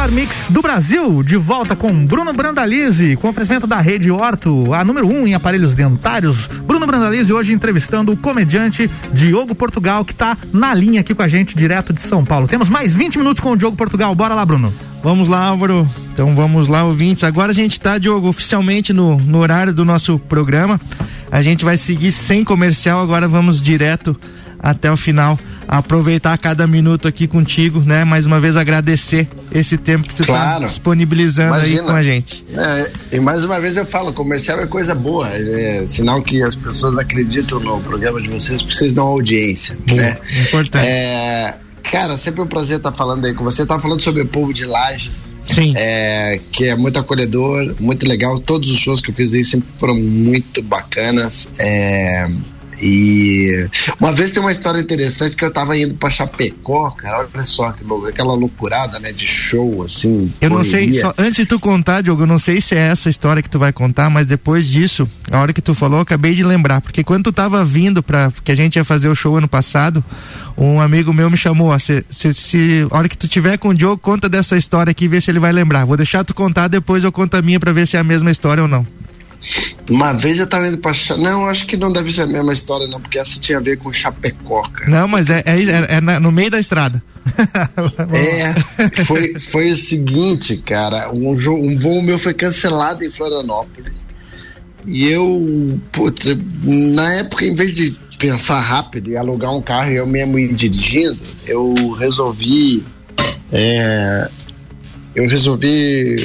melhor mix do Brasil, de volta com Bruno Brandalize, com oferecimento da Rede Horto, a número um em aparelhos dentários. Bruno Brandalize hoje entrevistando o comediante Diogo Portugal, que está na linha aqui com a gente, direto de São Paulo. Temos mais 20 minutos com o Diogo Portugal. Bora lá, Bruno. Vamos lá, Álvaro. Então vamos lá, ouvintes. Agora a gente está, Diogo, oficialmente no, no horário do nosso programa. A gente vai seguir sem comercial, agora vamos direto até o final aproveitar cada minuto aqui contigo, né? Mais uma vez agradecer esse tempo que tu tá claro. tá disponibilizando Imagina. aí com a gente. É, e mais uma vez eu falo, comercial é coisa boa, é sinal que as pessoas acreditam no programa de vocês porque vocês dão audiência, né? Importante. É, cara, sempre um prazer estar falando aí com você. Tá falando sobre o povo de Lages. Sim. É, que é muito acolhedor, muito legal. Todos os shows que eu fiz aí sempre foram muito bacanas. É, e uma vez tem uma história interessante que eu tava indo pra Chapecó, cara, olha só que aquela loucurada, né, de show, assim. Eu não sei, só, antes de tu contar, Diogo, eu não sei se é essa história que tu vai contar, mas depois disso, a hora que tu falou, eu acabei de lembrar, porque quando tu tava vindo pra, que a gente ia fazer o show ano passado, um amigo meu me chamou, se, se, se a hora que tu tiver com o Diogo, conta dessa história aqui, vê se ele vai lembrar. Vou deixar tu contar, depois eu conto a minha pra ver se é a mesma história ou não. Uma vez eu tava indo pra. Não, acho que não deve ser a mesma história, não, porque essa tinha a ver com Chapecó, cara. Não, mas é, é, é, é no meio da estrada. é, foi, foi o seguinte, cara. Um, um voo meu foi cancelado em Florianópolis. E eu, putz, na época, em vez de pensar rápido e alugar um carro e eu mesmo ir dirigindo, eu resolvi. É, eu resolvi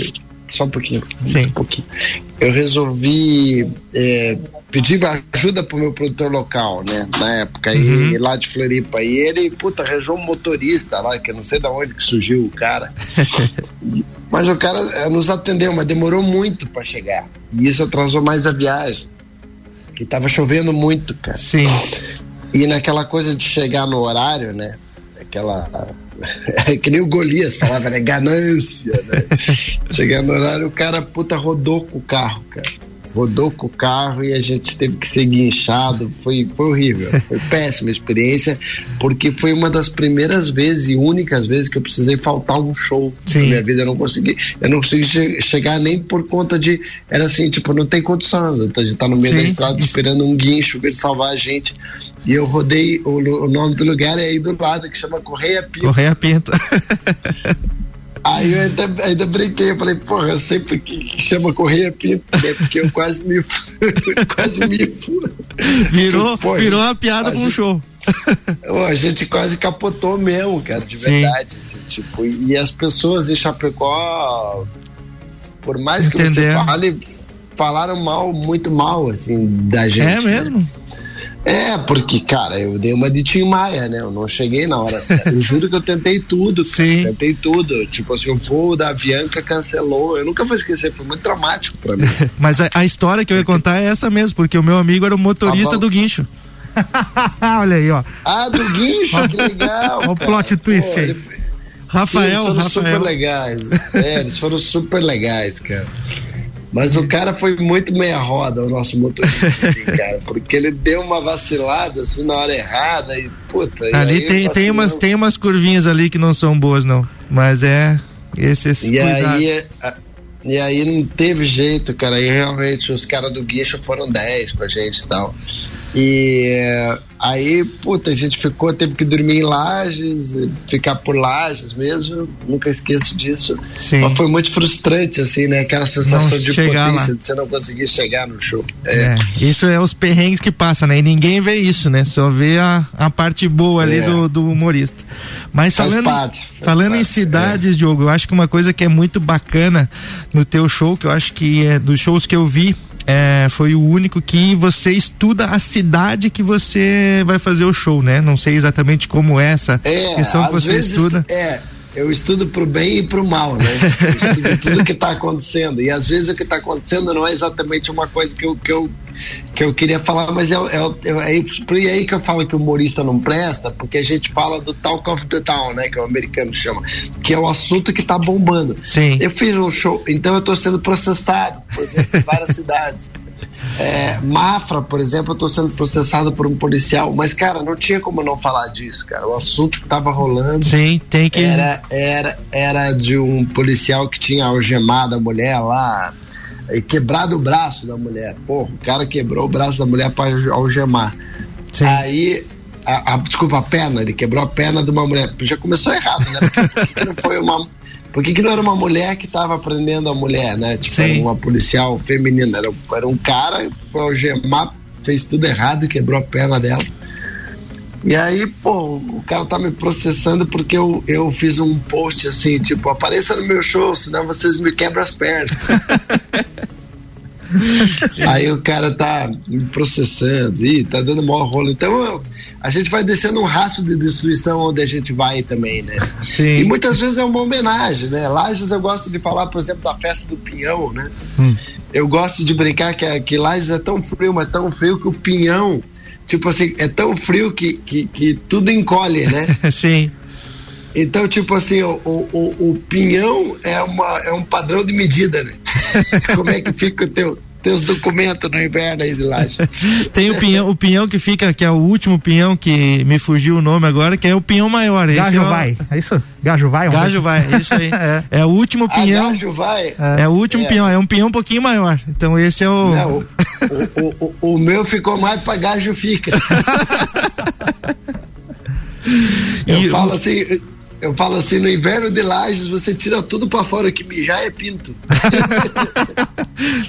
só um pouquinho. Sim. Um pouquinho. Eu resolvi é, pedir ajuda pro meu produtor local, né? Na época, uhum. e, lá de Floripa. E ele, puta, arranjou um motorista lá, que eu não sei de onde que surgiu o cara. mas o cara é, nos atendeu, mas demorou muito para chegar. E isso atrasou mais a viagem. Que tava chovendo muito, cara. Sim. E naquela coisa de chegar no horário, né? Aquela é que nem o Golias falava, né? Ganância, né? Chegando no horário, o cara, puta, rodou com o carro, cara rodou com o carro e a gente teve que ser guinchado. Foi, foi horrível. Foi péssima experiência, porque foi uma das primeiras vezes e únicas vezes que eu precisei faltar um show Sim. na minha vida. Eu não consegui, eu não consegui che chegar nem por conta de. Era assim, tipo, não tem condições. A gente tá no meio Sim. da estrada esperando um guincho vir salvar a gente. E eu rodei, o, o nome do lugar é aí do lado, que chama Correia Pinto. Correia Pinto. Aí eu ainda, ainda brinquei, eu falei, porra, eu sei porque que chama Correia Pinto, né? Porque eu quase me quase me Virou, Pô, virou uma piada com um show. a gente quase capotou mesmo, cara, de Sim. verdade. Assim, tipo, e as pessoas em Chapecó, por mais que você fale, falaram mal, muito mal, assim, da gente. É né? mesmo? Né? É, porque, cara, eu dei uma de Tim Maia, né? Eu não cheguei na hora certa. Eu juro que eu tentei tudo, cara. Sim. Tentei tudo. Tipo assim, o voo da Avianca cancelou. Eu nunca vou esquecer, foi muito traumático pra mim. Mas a, a, história que eu ia contar é essa mesmo, porque o meu amigo era o motorista do guincho. Olha aí, ó. Ah, do guincho, que legal. Olha o plot twist Pô, aí. Ele... Rafael, Sim, eles foram Rafael. super legais. É, eles foram super legais, cara. Mas o cara foi muito meia roda, o nosso motorista, assim, cara, porque ele deu uma vacilada assim na hora errada e puta. Ali e tem, tem, umas, tem umas curvinhas ali que não são boas, não. Mas é. Esse, esse e aí, e aí não teve jeito, cara. Aí realmente os caras do guicho foram 10 com a gente e tal. E aí, puta, a gente ficou, teve que dormir em lajes, ficar por lajes mesmo, nunca esqueço disso. Sim. Mas foi muito frustrante, assim, né? Aquela sensação não de potência, lá. de você não conseguir chegar no show. É. é. isso é os perrengues que passam, né? E ninguém vê isso, né? Só vê a, a parte boa ali é. do, do humorista. Mas falando, parte, falando parte. em cidades, é. Diogo, eu acho que uma coisa que é muito bacana no teu show, que eu acho que é dos shows que eu vi, é, foi o único que você estuda a cidade que você vai fazer o show, né? Não sei exatamente como é essa é, questão que você vezes, estuda. É, eu estudo pro bem e pro mal, né? Eu estudo tudo que está acontecendo. E às vezes o que está acontecendo não é exatamente uma coisa que eu, que eu, que eu queria falar, mas é, é, é, é aí que eu falo que o humorista não presta, porque a gente fala do talk of the town, né? Que o americano chama, que é o assunto que está bombando. Sim. Eu fiz um show, então eu estou sendo processado, por exemplo, em várias cidades. É, Mafra, por exemplo, eu tô sendo processado por um policial, mas, cara, não tinha como não falar disso, cara. O assunto que tava rolando. Sim, tem que. Era, era, era de um policial que tinha algemado a mulher lá e quebrado o braço da mulher. Pô, o cara quebrou o braço da mulher para algemar. Sim. Aí a, a, desculpa, a perna, ele quebrou a perna de uma mulher. Já começou errado, né? Porque não foi uma, por que, que não era uma mulher que estava prendendo a mulher, né? Tipo, era uma policial feminina. Era, era um cara, foi algemar, fez tudo errado, quebrou a perna dela. E aí, pô, o cara tá me processando porque eu, eu fiz um post assim, tipo, apareça no meu show, senão vocês me quebram as pernas. aí o cara tá processando, e tá dando maior rolo. Então a gente vai descendo um rastro de destruição onde a gente vai também, né? Sim. E muitas vezes é uma homenagem, né? Lages eu gosto de falar, por exemplo, da festa do pinhão, né? Hum. Eu gosto de brincar que, que Lages é tão frio, mas tão frio que o pinhão, tipo assim, é tão frio que, que, que tudo encolhe, né? Sim. Então, tipo assim, o, o, o, pinhão é, uma, é um padrão de medida, né? Como é que fica o teu, tem os documentos no inverno aí de laje. Tem o pinhão, o pinhão que fica, que é o último pinhão que me fugiu o nome agora, que é o pinhão maior. Gajo é vai, é isso? Gajo vai? Gajo vai, é isso aí. é. é. o último pinhão. Ah, gajo vai? É. é, o último é. pinhão, é um pinhão um pouquinho maior. Então esse é o. Não, o, o, o, o, meu ficou mais pra gajo fica. Eu e falo assim eu falo assim, no inverno de lajes você tira tudo para fora que mijar é pinto.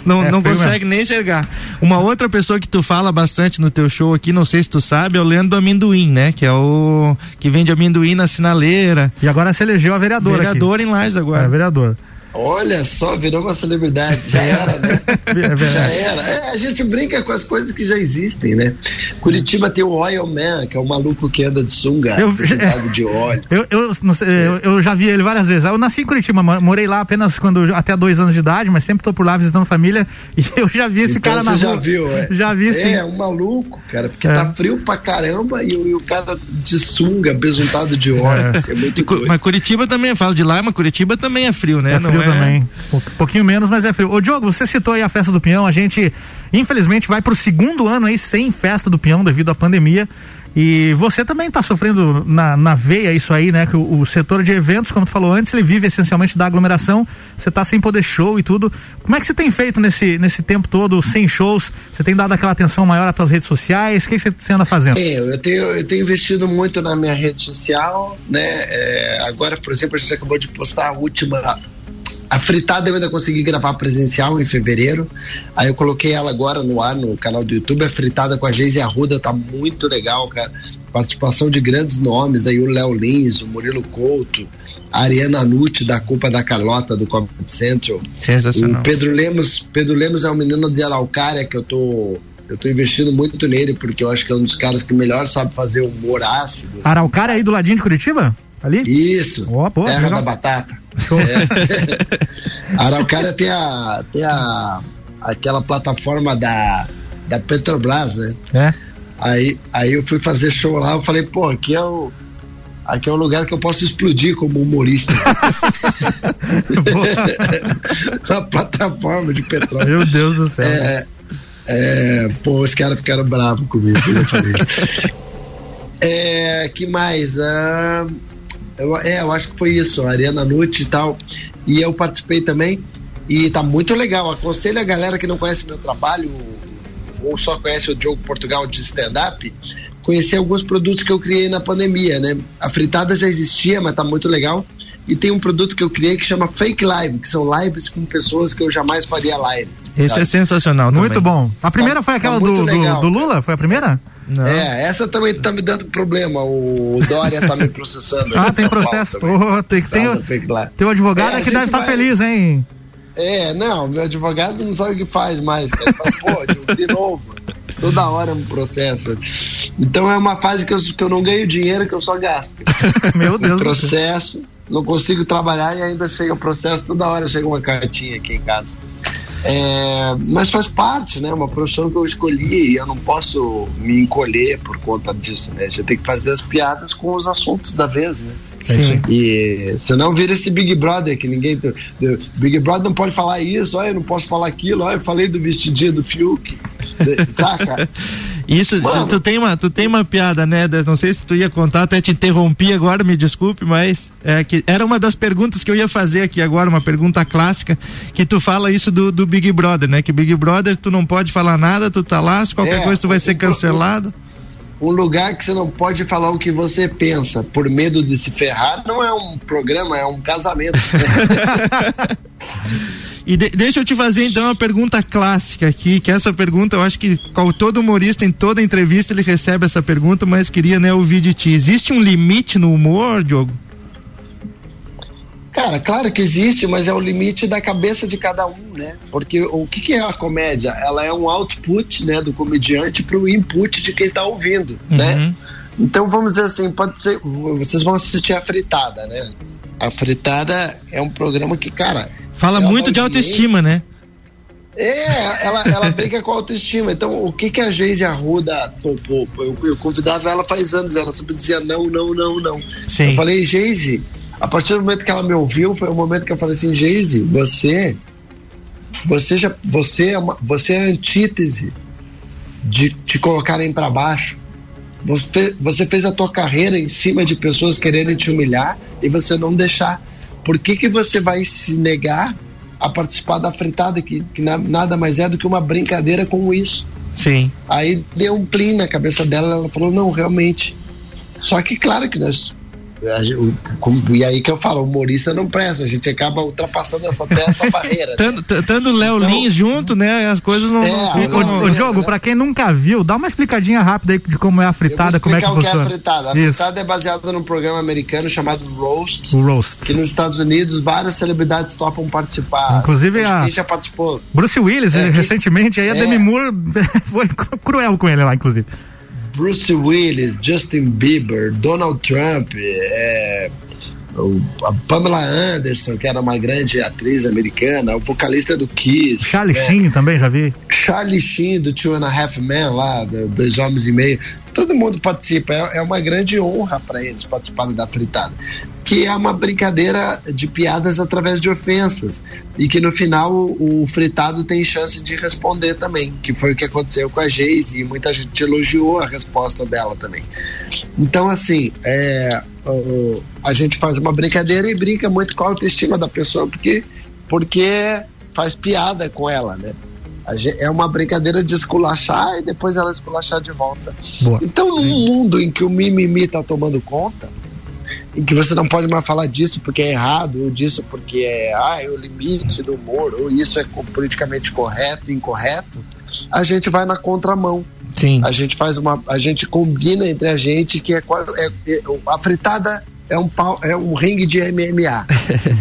não é, não consegue nem enxergar. Uma outra pessoa que tu fala bastante no teu show aqui, não sei se tu sabe, é o Leandro do Amendoim, né? Que é o que vende amendoim na sinaleira. E agora se elegeu a vereadora Vereador aqui. em Lages agora. É, vereador. Olha só, virou uma celebridade. Já era, né? É já era. É, a gente brinca com as coisas que já existem, né? Curitiba tem o Oil Man, que é o maluco que anda de sunga, eu, de óleo. Eu, eu, sei, é. eu, eu, já vi ele várias vezes. Eu nasci em Curitiba, morei lá apenas quando até dois anos de idade, mas sempre tô por lá visitando família e eu já vi esse então cara na rua. já viu, é? Já vi, sim. É, um maluco, cara, porque é. tá frio pra caramba e, e, o cara de sunga, besuntado de óleo. É. é muito mas Curitiba também, eu falo de lá, mas Curitiba também é frio, né? É frio Não é... também pouquinho menos, mas é frio. Ô Diogo, você citou aí a festa do peão, a gente infelizmente vai pro segundo ano aí sem festa do peão devido à pandemia. E você também está sofrendo na, na veia isso aí, né? Que o, o, setor de eventos, como tu falou antes, ele vive essencialmente da aglomeração. Você está sem poder show e tudo. Como é que você tem feito nesse, nesse tempo todo sem shows? Você tem dado aquela atenção maior às tuas redes sociais? O que, você, anda fazendo? É, eu tenho, eu tenho investido muito na minha rede social, né? É, agora, por exemplo, a gente acabou de postar a última a fritada eu ainda consegui gravar presencial em fevereiro. Aí eu coloquei ela agora no ar no canal do YouTube. A fritada com a Geise Arruda tá muito legal, cara. participação de grandes nomes, aí o Léo Lins, o Murilo Couto, a Ariana Nucci da Culpa da Carlota do Comedy Central. Sensacional. O Pedro Lemos, Pedro Lemos é um menino de Araucária que eu tô eu tô investindo muito nele porque eu acho que é um dos caras que melhor sabe fazer humor ácido. Assim, Araucária aí do ladinho de Curitiba? Ali? Isso. Oh, terra legal. da batata. É. Araucária tem a tem a aquela plataforma da da Petrobras, né? É. Aí, aí eu fui fazer show lá, eu falei, pô, aqui é o. Aqui é um lugar que eu posso explodir como humorista. Uma plataforma de petróleo. Meu Deus do céu. É, é, pô, os caras ficaram bravos comigo, eu falei. é, que mais? Ah, eu, é, eu acho que foi isso, a Ariana Nucci e tal. E eu participei também. E tá muito legal. Aconselho a galera que não conhece meu trabalho, ou só conhece o Diogo Portugal de stand-up, conhecer alguns produtos que eu criei na pandemia, né? A fritada já existia, mas tá muito legal. E tem um produto que eu criei que chama Fake Live, que são lives com pessoas que eu jamais faria live. Esse sabe? é sensacional, também. muito bom. A primeira tá, foi aquela tá do, do, do, Lula? Foi a primeira? Não. É, essa também tá me dando problema. O Dória tá me processando. ah, tem processo. Oh, tem que ter. Tem o advogado é, que deve estar tá feliz, hein? É, não, meu advogado não sabe o que faz mais, cara. Fala, pô, de novo. Toda hora um processo. Então é uma fase que eu, que eu não ganho dinheiro, que eu só gasto. Meu Deus. processo, não consigo trabalhar e ainda chega o processo, toda hora chega uma cartinha aqui em casa. É, mas faz parte, né? Uma profissão que eu escolhi e eu não posso me encolher por conta disso, né? A gente tem que fazer as piadas com os assuntos da vez, né? Sim. E senão vira esse Big Brother que ninguém. Big Brother não pode falar isso, olha, eu não posso falar aquilo, olha, eu falei do vestidinho do Fiuk. Saca? Isso, tu, tu, tem uma, tu tem uma piada, né? Não sei se tu ia contar, até te interrompi agora, me desculpe, mas é que era uma das perguntas que eu ia fazer aqui agora, uma pergunta clássica, que tu fala isso do, do Big Brother, né? Que Big Brother tu não pode falar nada, tu tá lá, se qualquer é, coisa tu vai ser cancelado. Um lugar que você não pode falar o que você pensa por medo de se ferrar não é um programa, é um casamento. E de, deixa eu te fazer então uma pergunta clássica aqui, que essa pergunta eu acho que todo humorista em toda entrevista ele recebe essa pergunta, mas queria né, ouvir de ti. Existe um limite no humor, Diogo? Cara, claro que existe, mas é o limite da cabeça de cada um, né? Porque o que, que é a comédia? Ela é um output, né, do comediante para o input de quem está ouvindo, né? uhum. né? Então vamos dizer assim, pode ser, vocês vão assistir a fritada, né? A fritada é um programa que, cara, Fala muito de autoestima, né? É, ela, ela brinca com autoestima. Então, o que que a Geise Arruda topou? Eu, eu, convidava ela faz anos, ela sempre dizia não, não, não, não. Sim. Eu falei, Geise, a partir do momento que ela me ouviu, foi o momento que eu falei assim, Geise, você, você já, você é, uma, você é a antítese de te colocarem para baixo. Você, você fez a tua carreira em cima de pessoas querendo te humilhar e você não deixar por que, que você vai se negar a participar da fritada, que, que na, nada mais é do que uma brincadeira com isso? Sim. Aí deu um plim na cabeça dela, ela falou, não, realmente. Só que claro que nós e aí que eu falo, o humorista não presta, a gente acaba ultrapassando essa, essa barreira. Né? Tando o Léo então, Lins junto, né? As coisas não, é, não. O, jogo, né? pra quem nunca viu, dá uma explicadinha rápida aí de como é a fritada, como é que funciona. O que é a fritada. A Isso. fritada é baseada num programa americano chamado Roast. O Roast. Que nos Estados Unidos várias celebridades topam participar. Inclusive a. Quem já participou. Bruce Willis, é, recentemente, aí a é. Demi Moore foi cruel com ele lá, inclusive. Bruce Willis, Justin Bieber, Donald Trump, é, a Pamela Anderson, que era uma grande atriz americana, o vocalista do Kiss. Charlie é, Sheen também, já vi. Charlie Sheen, do Two and a Half Men, lá, do Dois Homens e Meio. Todo mundo participa, é, é uma grande honra para eles participarem da fritada. Que é uma brincadeira de piadas através de ofensas. E que no final o, o fritado tem chance de responder também, que foi o que aconteceu com a Geise, e muita gente elogiou a resposta dela também. Então, assim, é, a gente faz uma brincadeira e brinca muito com a autoestima da pessoa, porque, porque faz piada com ela, né? Gente, é uma brincadeira de esculachar e depois ela esculachar de volta. Boa. Então, num Sim. mundo em que o mimimi tá tomando conta, em que você não pode mais falar disso porque é errado, ou disso porque é, ah, é o limite do humor, ou isso é politicamente correto, incorreto, a gente vai na contramão. Sim. A gente faz uma. A gente combina entre a gente que é, é, é a fritada é um pau, é um ringue de MMA.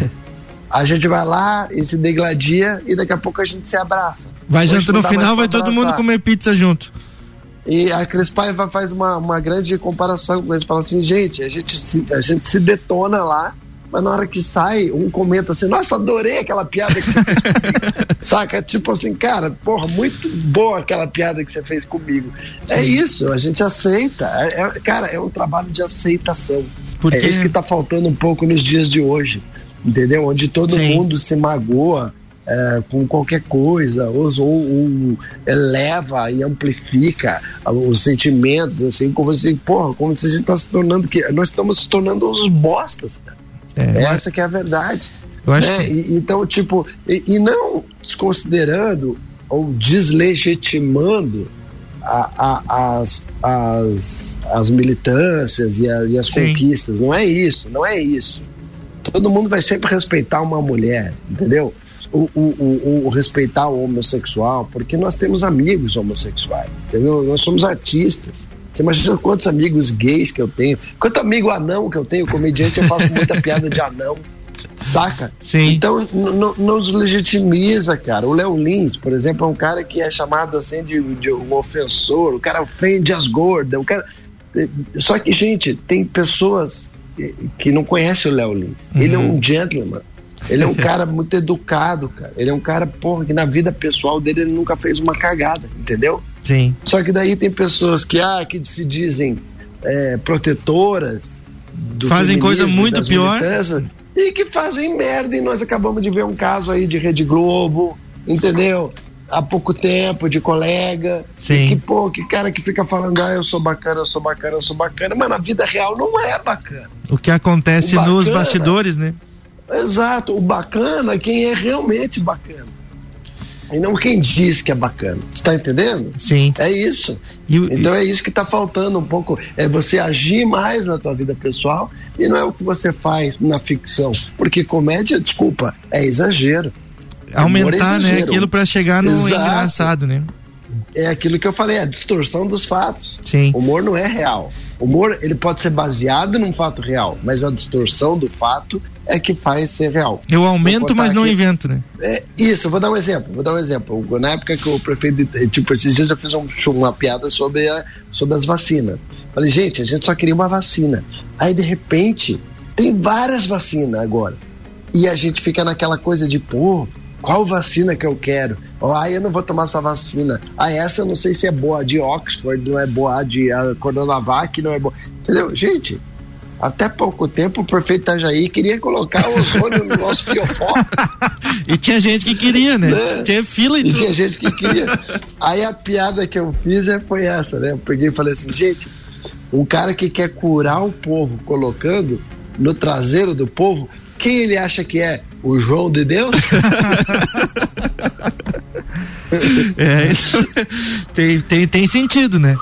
a gente vai lá e se degladia e daqui a pouco a gente se abraça. Vai junto no final, vai todo mundo comer pizza junto. E a Cris Paiva faz uma, uma grande comparação com eles. Fala assim, gente, a gente, se, a gente se detona lá, mas na hora que sai, um comenta assim, nossa, adorei aquela piada que você fez comigo. Saca? Tipo assim, cara, porra, muito boa aquela piada que você fez comigo. É isso, a gente aceita. É, é, cara, é um trabalho de aceitação. Porque... É isso que tá faltando um pouco nos dias de hoje. Entendeu? Onde todo Sim. mundo se magoa é, com qualquer coisa, ou, ou, eleva e amplifica os sentimentos, assim, como assim, porra, como se a gente está se tornando que nós estamos se tornando os bostas, cara. É, Essa que é a verdade. Né? E, então, tipo, e, e, não desconsiderando ou deslegitimando a, a, as, as, as militâncias e, a, e as Sim. conquistas. Não é isso, não é isso. Todo mundo vai sempre respeitar uma mulher, entendeu? o, o, o, o, respeitar o homossexual, porque nós temos amigos homossexuais, entendeu? Nós somos artistas. Você imagina quantos amigos gays que eu tenho, quanto amigo anão que eu tenho, comediante, eu faço muita piada de anão, saca? Sim. Então não deslegitimiza, cara. O Léo Lins, por exemplo, é um cara que é chamado assim de, de um ofensor, o cara ofende as gordas, o cara. Só que, gente, tem pessoas que não conhecem o Léo Lins. Uhum. Ele é um gentleman. Ele é um cara muito educado, cara. Ele é um cara, porra, que na vida pessoal dele ele nunca fez uma cagada, entendeu? Sim. Só que daí tem pessoas que, ah, que se dizem é, protetoras. fazem coisa muito pior. E que fazem merda. E nós acabamos de ver um caso aí de Rede Globo, entendeu? Há pouco tempo, de colega. Sim. Que, pô, que cara que fica falando, ah, eu sou bacana, eu sou bacana, eu sou bacana. Mas na vida real não é bacana. O que acontece o bacana, nos bastidores, né? Exato, o bacana é quem é realmente bacana. E não quem diz que é bacana. Está entendendo? Sim. É isso. E, então é isso que está faltando um pouco. É você agir mais na tua vida pessoal e não é o que você faz na ficção. Porque comédia, desculpa, é exagero. Aumentar, é né? Aquilo para chegar no Exato. engraçado, né? É aquilo que eu falei, a distorção dos fatos. Sim. O humor não é real. O humor, ele pode ser baseado num fato real, mas a distorção do fato é que faz ser real. Eu aumento, mas não aqui, invento, né? É, isso, vou dar um exemplo, vou dar um exemplo. Na época que o prefeito, tipo, esses dias eu fiz um, uma piada sobre, a, sobre as vacinas. Falei, gente, a gente só queria uma vacina. Aí, de repente, tem várias vacinas agora. E a gente fica naquela coisa de, pô, qual vacina que eu quero? Ah, eu não vou tomar essa vacina. Ah, essa eu não sei se é boa, a de Oxford não é boa, a de a Coronavac não é boa. Entendeu? Gente, até pouco tempo, o prefeito Itajaí queria colocar o ozônio no nosso fiofó. e tinha gente que queria, né? né? Tinha fila e, e tudo. tinha gente que queria. Aí a piada que eu fiz é, foi essa, né? Eu peguei e falei assim, gente, um cara que quer curar o povo colocando no traseiro do povo, quem ele acha que é? O João de Deus? é, tem, tem, tem sentido, né?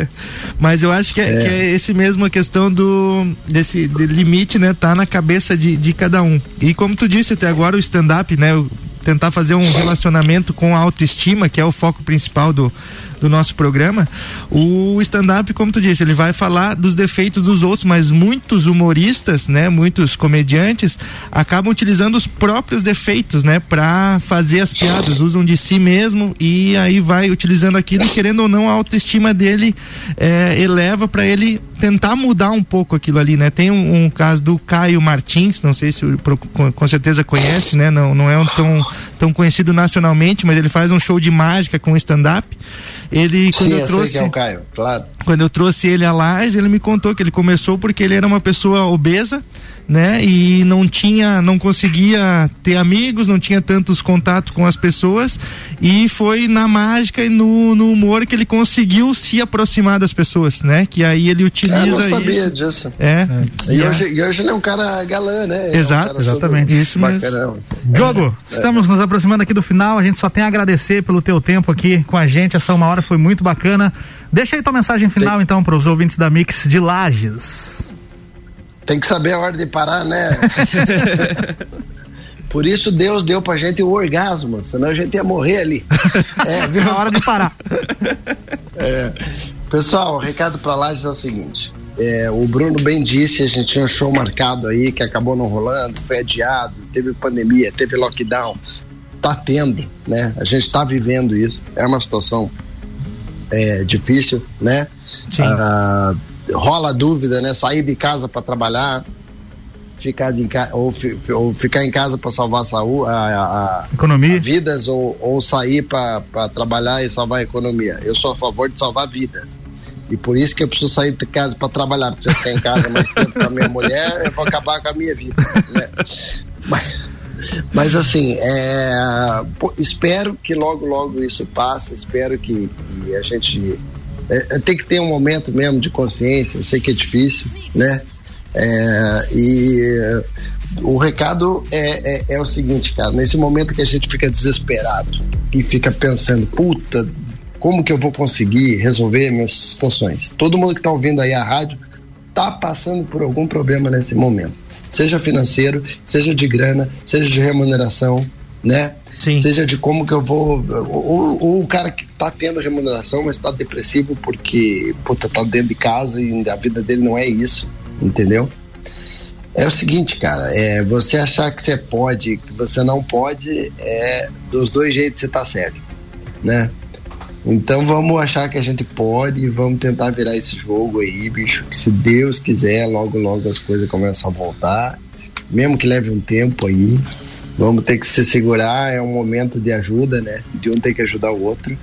Mas eu acho que é, é. que é esse mesmo a questão do desse de limite, né? Tá na cabeça de, de cada um. E como tu disse até agora, o stand-up, né? Tentar fazer um relacionamento com a autoestima, que é o foco principal do, do nosso programa, o stand-up, como tu disse, ele vai falar dos defeitos dos outros, mas muitos humoristas, né, muitos comediantes acabam utilizando os próprios defeitos, né, para fazer as piadas, usam de si mesmo e aí vai utilizando aquilo querendo ou não a autoestima dele é, eleva para ele tentar mudar um pouco aquilo ali, né? Tem um, um, caso do Caio Martins, não sei se com, com certeza conhece, né? Não, não é um tão, tão conhecido nacionalmente, mas ele faz um show de mágica com stand-up. Ele, quando Sim, eu trouxe. é o Caio, claro. Quando eu trouxe ele a Lages, ele me contou que ele começou porque ele era uma pessoa obesa, né? E não tinha, não conseguia ter amigos, não tinha tantos contatos com as pessoas. E foi na mágica e no, no humor que ele conseguiu se aproximar das pessoas, né? Que aí ele utiliza. Eu não sabia isso. disso. É. é. E, hoje, e hoje ele é um cara galã, né? Exato, é um exatamente. Isso mesmo. Diogo, é. estamos nos aproximando aqui do final. A gente só tem a agradecer pelo teu tempo aqui com a gente. Essa uma hora foi muito bacana. Deixa aí tua mensagem final, tem... então, para os ouvintes da Mix de Lages. Tem que saber a hora de parar, né? Por isso Deus deu pra gente o orgasmo, senão a gente ia morrer ali. É, viu? a hora de parar. É, pessoal, o recado para Lages é o seguinte: é, o Bruno bem disse, a gente tinha um show marcado aí que acabou não rolando, foi adiado, teve pandemia, teve lockdown, tá tendo, né? A gente está vivendo isso, é uma situação é, difícil, né? Ah, rola dúvida, né? Sair de casa para trabalhar, ficar de ou, ou ficar em casa para salvar a saúde, a, a, economia, a vidas ou, ou sair para trabalhar e salvar a economia. Eu sou a favor de salvar vidas. E por isso que eu preciso sair de casa para trabalhar, porque se eu ficar em casa mais tempo com a minha mulher, eu vou acabar com a minha vida. Né? Mas, mas assim, é, espero que logo, logo isso passe, espero que, que a gente é, é, tem que ter um momento mesmo de consciência, eu sei que é difícil, né? É, e o recado é, é, é, o seguinte, cara, nesse momento que a gente fica desesperado e fica pensando, puta, como que eu vou conseguir resolver minhas situações? Todo mundo que está ouvindo aí a rádio está passando por algum problema nesse momento. Seja financeiro, seja de grana, seja de remuneração, né? Sim. Seja de como que eu vou. Ou, ou o cara que está tendo remuneração, mas está depressivo porque puta, tá dentro de casa e a vida dele não é isso, entendeu? É o seguinte, cara, é você achar que você pode, que você não pode, é dos dois jeitos você tá certo, né? Então vamos achar que a gente pode e vamos tentar virar esse jogo aí, bicho. Que se Deus quiser, logo, logo as coisas começam a voltar. Mesmo que leve um tempo aí. Vamos ter que se segurar, é um momento de ajuda, né? De um ter que ajudar o outro.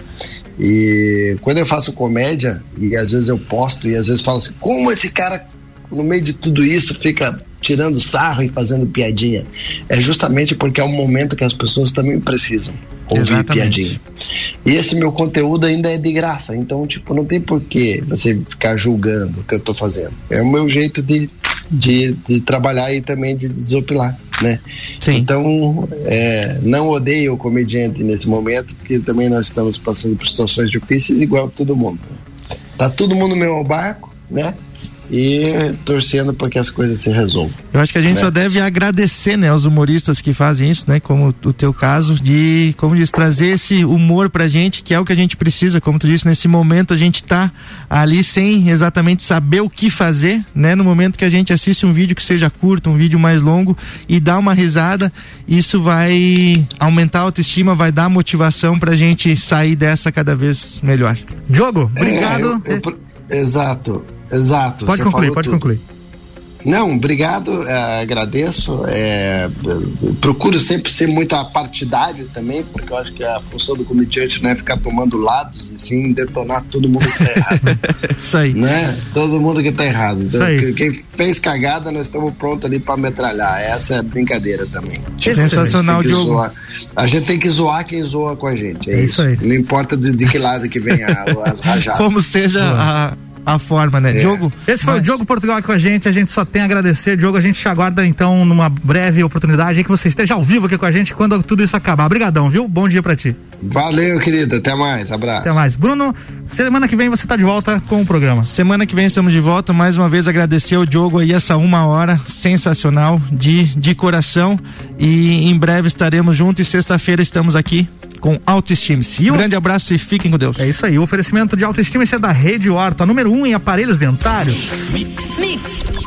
E quando eu faço comédia, e às vezes eu posto, e às vezes falo assim, como esse cara, no meio de tudo isso, fica tirando sarro e fazendo piadinha. É justamente porque é um momento que as pessoas também precisam ouvir Exatamente. piadinha. E esse meu conteúdo ainda é de graça, então, tipo, não tem porquê você ficar julgando o que eu tô fazendo. É o meu jeito de, de, de trabalhar e também de desopilar, né? Sim. Então, é, não odeio o comediante nesse momento, porque também nós estamos passando por situações difíceis igual todo mundo. Né? Tá todo mundo no meu barco, né? E torcendo para que as coisas se resolvam. Eu acho que a gente né? só deve agradecer, né, aos humoristas que fazem isso, né, como o teu caso, de, como diz, trazer esse humor pra gente, que é o que a gente precisa, como tu disse, nesse momento a gente tá ali sem exatamente saber o que fazer, né, no momento que a gente assiste um vídeo que seja curto, um vídeo mais longo e dá uma risada, isso vai aumentar a autoestima, vai dar motivação pra gente sair dessa cada vez melhor. Diogo, obrigado. É, eu, eu, exato. Exato. Pode concluir, pode tudo. concluir. Não, obrigado, é, agradeço. É, procuro sempre ser muito apartidário também, porque eu acho que a função do comediante não é ficar tomando lados e sim detonar todo mundo que tá errado. Isso aí. Né? Todo mundo que tá errado. Então, quem fez cagada, nós estamos prontos ali para metralhar. Essa é a brincadeira também. Sensacional, Diogo. Zoar. A gente tem que zoar quem zoa com a gente. É, é isso. isso. aí. Não importa de, de que lado que vem as rajadas. Como seja a a forma, né? É. Diogo. Esse foi mas... o Diogo Portugal aqui com a gente. A gente só tem a agradecer. Diogo, a gente te aguarda então numa breve oportunidade que você esteja ao vivo aqui com a gente quando tudo isso acabar. Obrigadão, viu? Bom dia para ti. Valeu, querido. Até mais. Abraço. Até mais. Bruno, semana que vem você tá de volta com o programa. Semana que vem estamos de volta. Mais uma vez agradecer ao Diogo aí essa uma hora sensacional de, de coração. E em breve estaremos juntos e sexta-feira estamos aqui com Autoestime-se. Um grande abraço e fiquem com Deus. É isso aí. O oferecimento de Autoestime-se é da Rede Horta, número um em aparelhos dentários. Mix. Mix.